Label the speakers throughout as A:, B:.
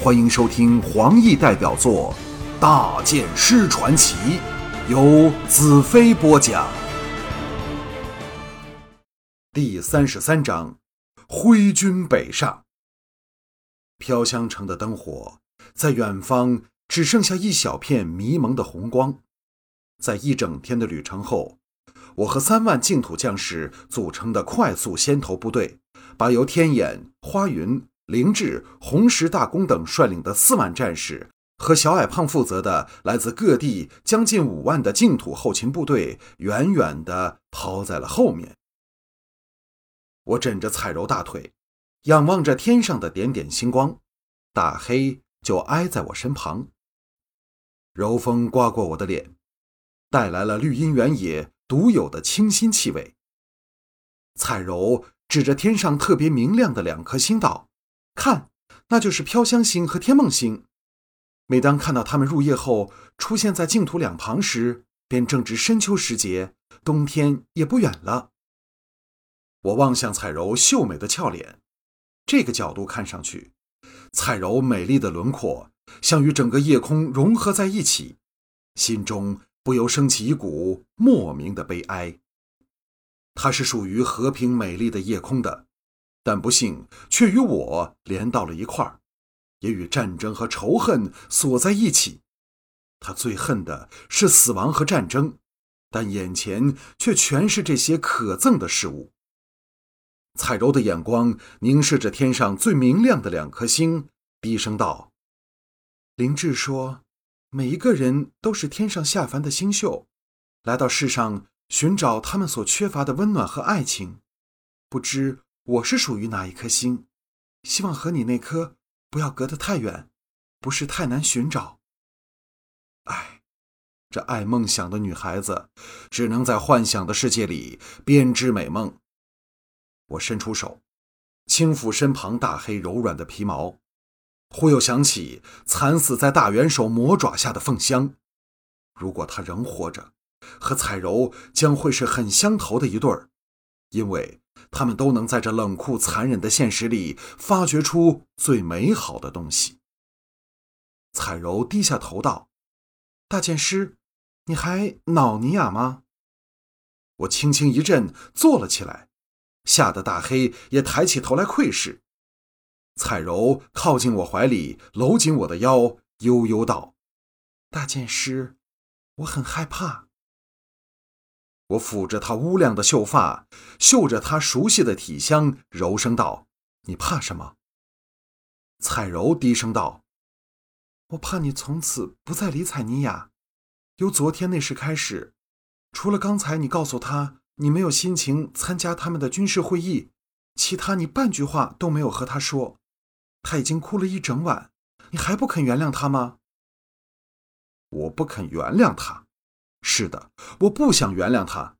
A: 欢迎收听黄奕代表作《大剑师传奇》，由子飞播讲。第三十三章：挥军北上。飘香城的灯火在远方只剩下一小片迷蒙的红光。在一整天的旅程后，我和三万净土将士组成的快速先头部队，把由天眼、花云、凌志、红石大公等率领的四万战士和小矮胖负责的来自各地将近五万的净土后勤部队，远远地抛在了后面。我枕着彩柔大腿，仰望着天上的点点星光，大黑就挨在我身旁。柔风刮过我的脸，带来了绿荫原野独有的清新气味。彩柔指着天上特别明亮的两颗星道：“看，那就是飘香星和天梦星。每当看到它们入夜后出现在净土两旁时，便正值深秋时节，冬天也不远了。”我望向彩柔秀美的俏脸，这个角度看上去，彩柔美丽的轮廓像与整个夜空融合在一起，心中不由升起一股莫名的悲哀。她是属于和平美丽的夜空的，但不幸却与我连到了一块儿，也与战争和仇恨锁在一起。他最恨的是死亡和战争，但眼前却全是这些可憎的事物。彩柔的眼光凝视着天上最明亮的两颗星，低声道：“林志说，每一个人都是天上下凡的星宿，来到世上寻找他们所缺乏的温暖和爱情。不知我是属于哪一颗星？希望和你那颗不要隔得太远，不是太难寻找。唉，这爱梦想的女孩子，只能在幻想的世界里编织美梦。”我伸出手，轻抚身旁大黑柔软的皮毛，忽又想起惨死在大元首魔爪下的凤香。如果她仍活着，和彩柔将会是很相投的一对儿，因为他们都能在这冷酷残忍的现实里发掘出最美好的东西。彩柔低下头道：“大剑师，你还恼尼亚吗？”我轻轻一震，坐了起来。吓得大黑也抬起头来窥视，彩柔靠近我怀里，搂紧我的腰，悠悠道：“大剑师，我很害怕。”我抚着她乌亮的秀发，嗅着她熟悉的体香，柔声道：“你怕什么？”彩柔低声道：“我怕你从此不再理睬尼雅。由昨天那时开始，除了刚才你告诉他。”你没有心情参加他们的军事会议，其他你半句话都没有和他说。他已经哭了一整晚，你还不肯原谅他吗？我不肯原谅他。是的，我不想原谅他，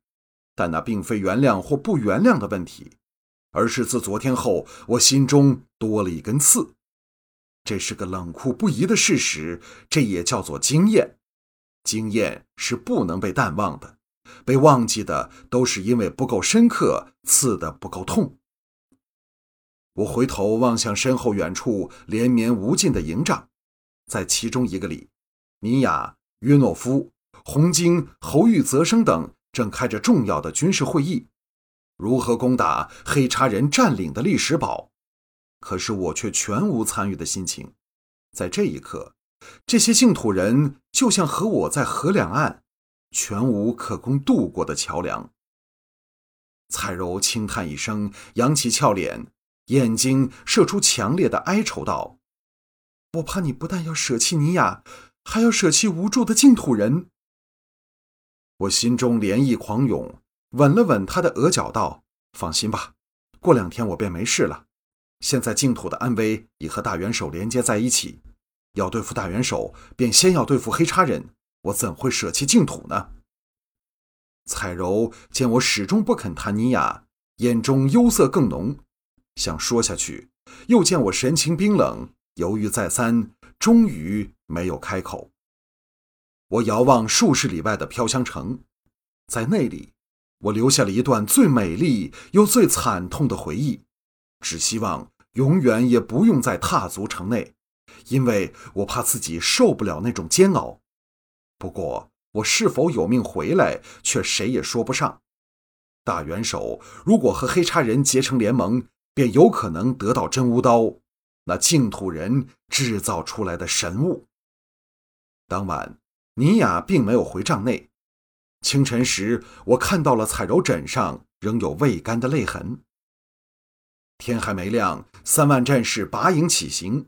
A: 但那并非原谅或不原谅的问题，而是自昨天后，我心中多了一根刺。这是个冷酷不移的事实，这也叫做经验。经验是不能被淡忘的。被忘记的都是因为不够深刻，刺的不够痛。我回头望向身后远处连绵无尽的营帐，在其中一个里，尼雅、约诺夫、红晶、侯玉泽生等正开着重要的军事会议，如何攻打黑茶人占领的历史堡。可是我却全无参与的心情。在这一刻，这些净土人就像和我在河两岸。全无可供渡过的桥梁。彩柔轻叹一声，扬起俏脸，眼睛射出强烈的哀愁，道：“我怕你不但要舍弃尼雅，还要舍弃无助的净土人。”我心中涟漪狂涌，吻了吻他的额角，道：“放心吧，过两天我便没事了。现在净土的安危已和大元首连接在一起，要对付大元首，便先要对付黑叉人。”我怎会舍弃净土呢？彩柔见我始终不肯谈尼雅，眼中忧色更浓，想说下去，又见我神情冰冷，犹豫再三，终于没有开口。我遥望数十里外的飘香城，在那里，我留下了一段最美丽又最惨痛的回忆，只希望永远也不用再踏足城内，因为我怕自己受不了那种煎熬。不过，我是否有命回来，却谁也说不上。大元首如果和黑叉人结成联盟，便有可能得到真无刀，那净土人制造出来的神物。当晚，尼雅并没有回帐内。清晨时，我看到了彩柔枕上仍有未干的泪痕。天还没亮，三万战士拔营起行。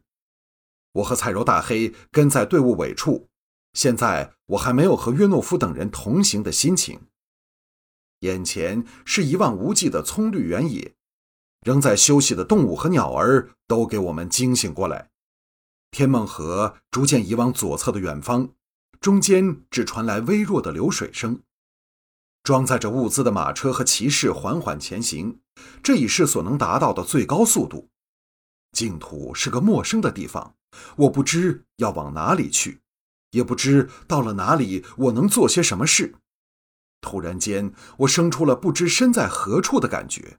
A: 我和彩柔大黑跟在队伍尾处。现在我还没有和约诺夫等人同行的心情。眼前是一望无际的葱绿原野，仍在休息的动物和鸟儿都给我们惊醒过来。天梦河逐渐移往左侧的远方，中间只传来微弱的流水声。装载着物资的马车和骑士缓缓前行，这已是所能达到的最高速度。净土是个陌生的地方，我不知要往哪里去，也不知到了哪里我能做些什么事。突然间，我生出了不知身在何处的感觉。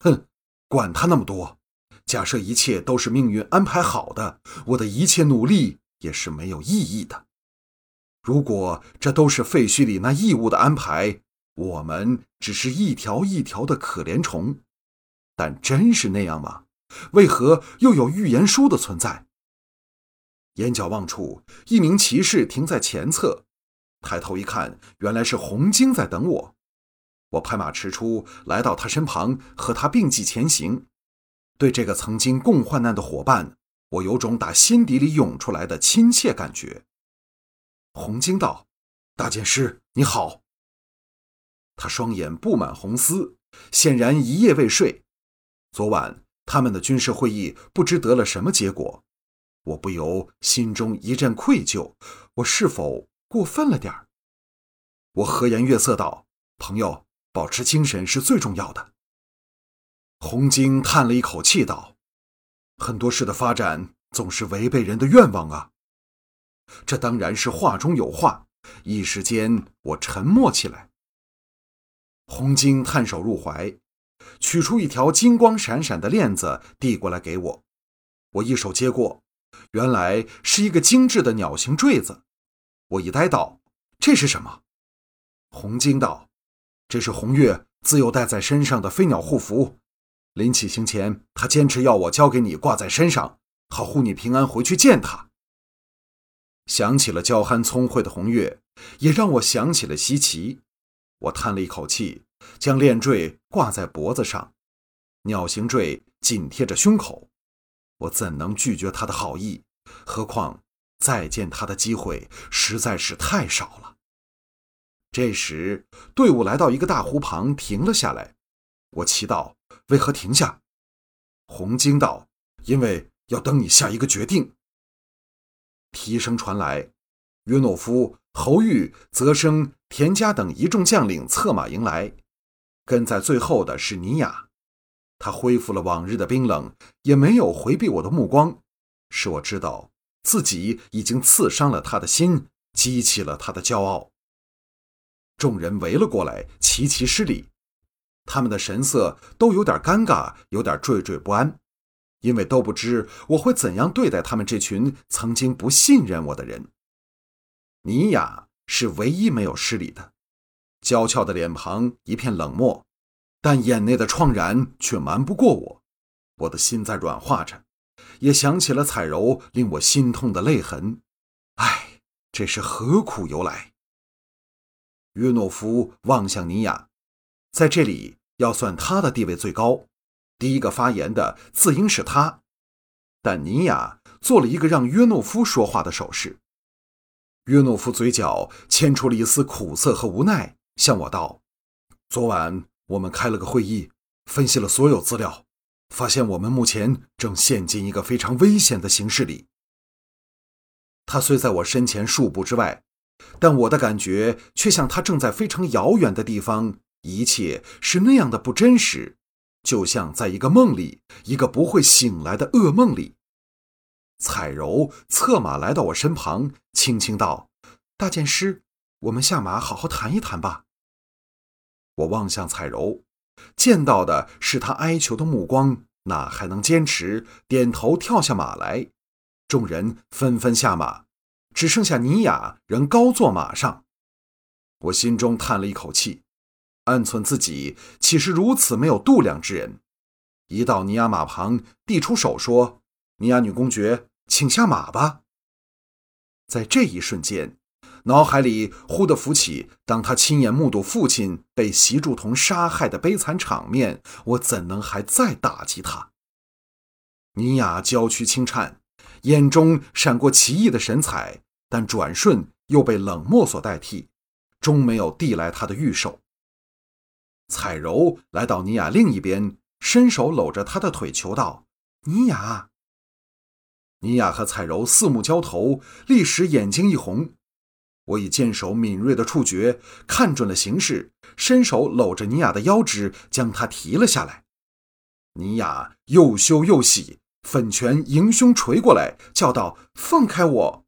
A: 哼，管他那么多。假设一切都是命运安排好的，我的一切努力也是没有意义的。如果这都是废墟里那异物的安排，我们只是一条一条的可怜虫。但真是那样吗？为何又有预言书的存在？眼角望处，一名骑士停在前侧，抬头一看，原来是红晶在等我。我拍马驰出，来到他身旁，和他并继前行。对这个曾经共患难的伙伴，我有种打心底里涌出来的亲切感觉。红晶道：“大剑师，你好。”他双眼布满红丝，显然一夜未睡。昨晚他们的军事会议不知得了什么结果，我不由心中一阵愧疚。我是否过分了点儿？我和颜悦色道：“朋友，保持精神是最重要的。”红晶叹了一口气道：“很多事的发展总是违背人的愿望啊。”这当然是话中有话。一时间，我沉默起来。红晶探手入怀，取出一条金光闪闪的链子，递过来给我。我一手接过，原来是一个精致的鸟形坠子。我一呆道：“这是什么？”红晶道：“这是红月自幼带在身上的飞鸟护符。”临起行前，他坚持要我交给你挂在身上，好护你平安回去见他。想起了娇憨聪慧的红月，也让我想起了西岐。我叹了一口气，将链坠挂在脖子上，鸟形坠紧贴着胸口。我怎能拒绝他的好意？何况再见他的机会实在是太少了。这时，队伍来到一个大湖旁，停了下来。我祈祷。为何停下？红惊道：“因为要等你下一个决定。”蹄声传来，约诺夫、侯玉、泽生、田家等一众将领策马迎来，跟在最后的是尼雅。他恢复了往日的冰冷，也没有回避我的目光，使我知道自己已经刺伤了他的心，激起了他的骄傲。众人围了过来，齐齐施礼。他们的神色都有点尴尬，有点惴惴不安，因为都不知我会怎样对待他们这群曾经不信任我的人。尼雅是唯一没有失礼的，娇俏的脸庞一片冷漠，但眼内的怆然却瞒不过我。我的心在软化着，也想起了彩柔令我心痛的泪痕。唉，这是何苦由来？约诺夫望向尼雅。在这里，要算他的地位最高，第一个发言的自应是他。但尼雅做了一个让约诺夫说话的手势。约诺夫嘴角牵出了一丝苦涩和无奈，向我道：“昨晚我们开了个会议，分析了所有资料，发现我们目前正陷进一个非常危险的形势里。他虽在我身前数步之外，但我的感觉却像他正在非常遥远的地方。”一切是那样的不真实，就像在一个梦里，一个不会醒来的噩梦里。彩柔策马来到我身旁，轻轻道：“大剑师，我们下马好好谈一谈吧。”我望向彩柔，见到的是她哀求的目光，哪还能坚持？点头跳下马来。众人纷纷下马，只剩下尼雅仍高坐马上。我心中叹了一口气，暗忖自己岂是如此没有度量之人。一到尼亚马旁，递出手说：“尼亚女公爵，请下马吧。”在这一瞬间，脑海里忽地浮起当他亲眼目睹父亲被席柱同杀害的悲惨场面，我怎能还再打击他？尼亚娇躯轻颤，眼中闪过奇异的神采，但转瞬又被冷漠所代替，终没有递来他的玉手。彩柔来到尼雅另一边。伸手搂着她的腿，求道：“尼雅。”尼雅和彩柔四目交投，立时眼睛一红。我以剑手敏锐的触觉看准了形势，伸手搂着尼雅的腰肢，将她提了下来。尼雅又羞又喜，粉拳迎胸捶过来，叫道：“放开我！”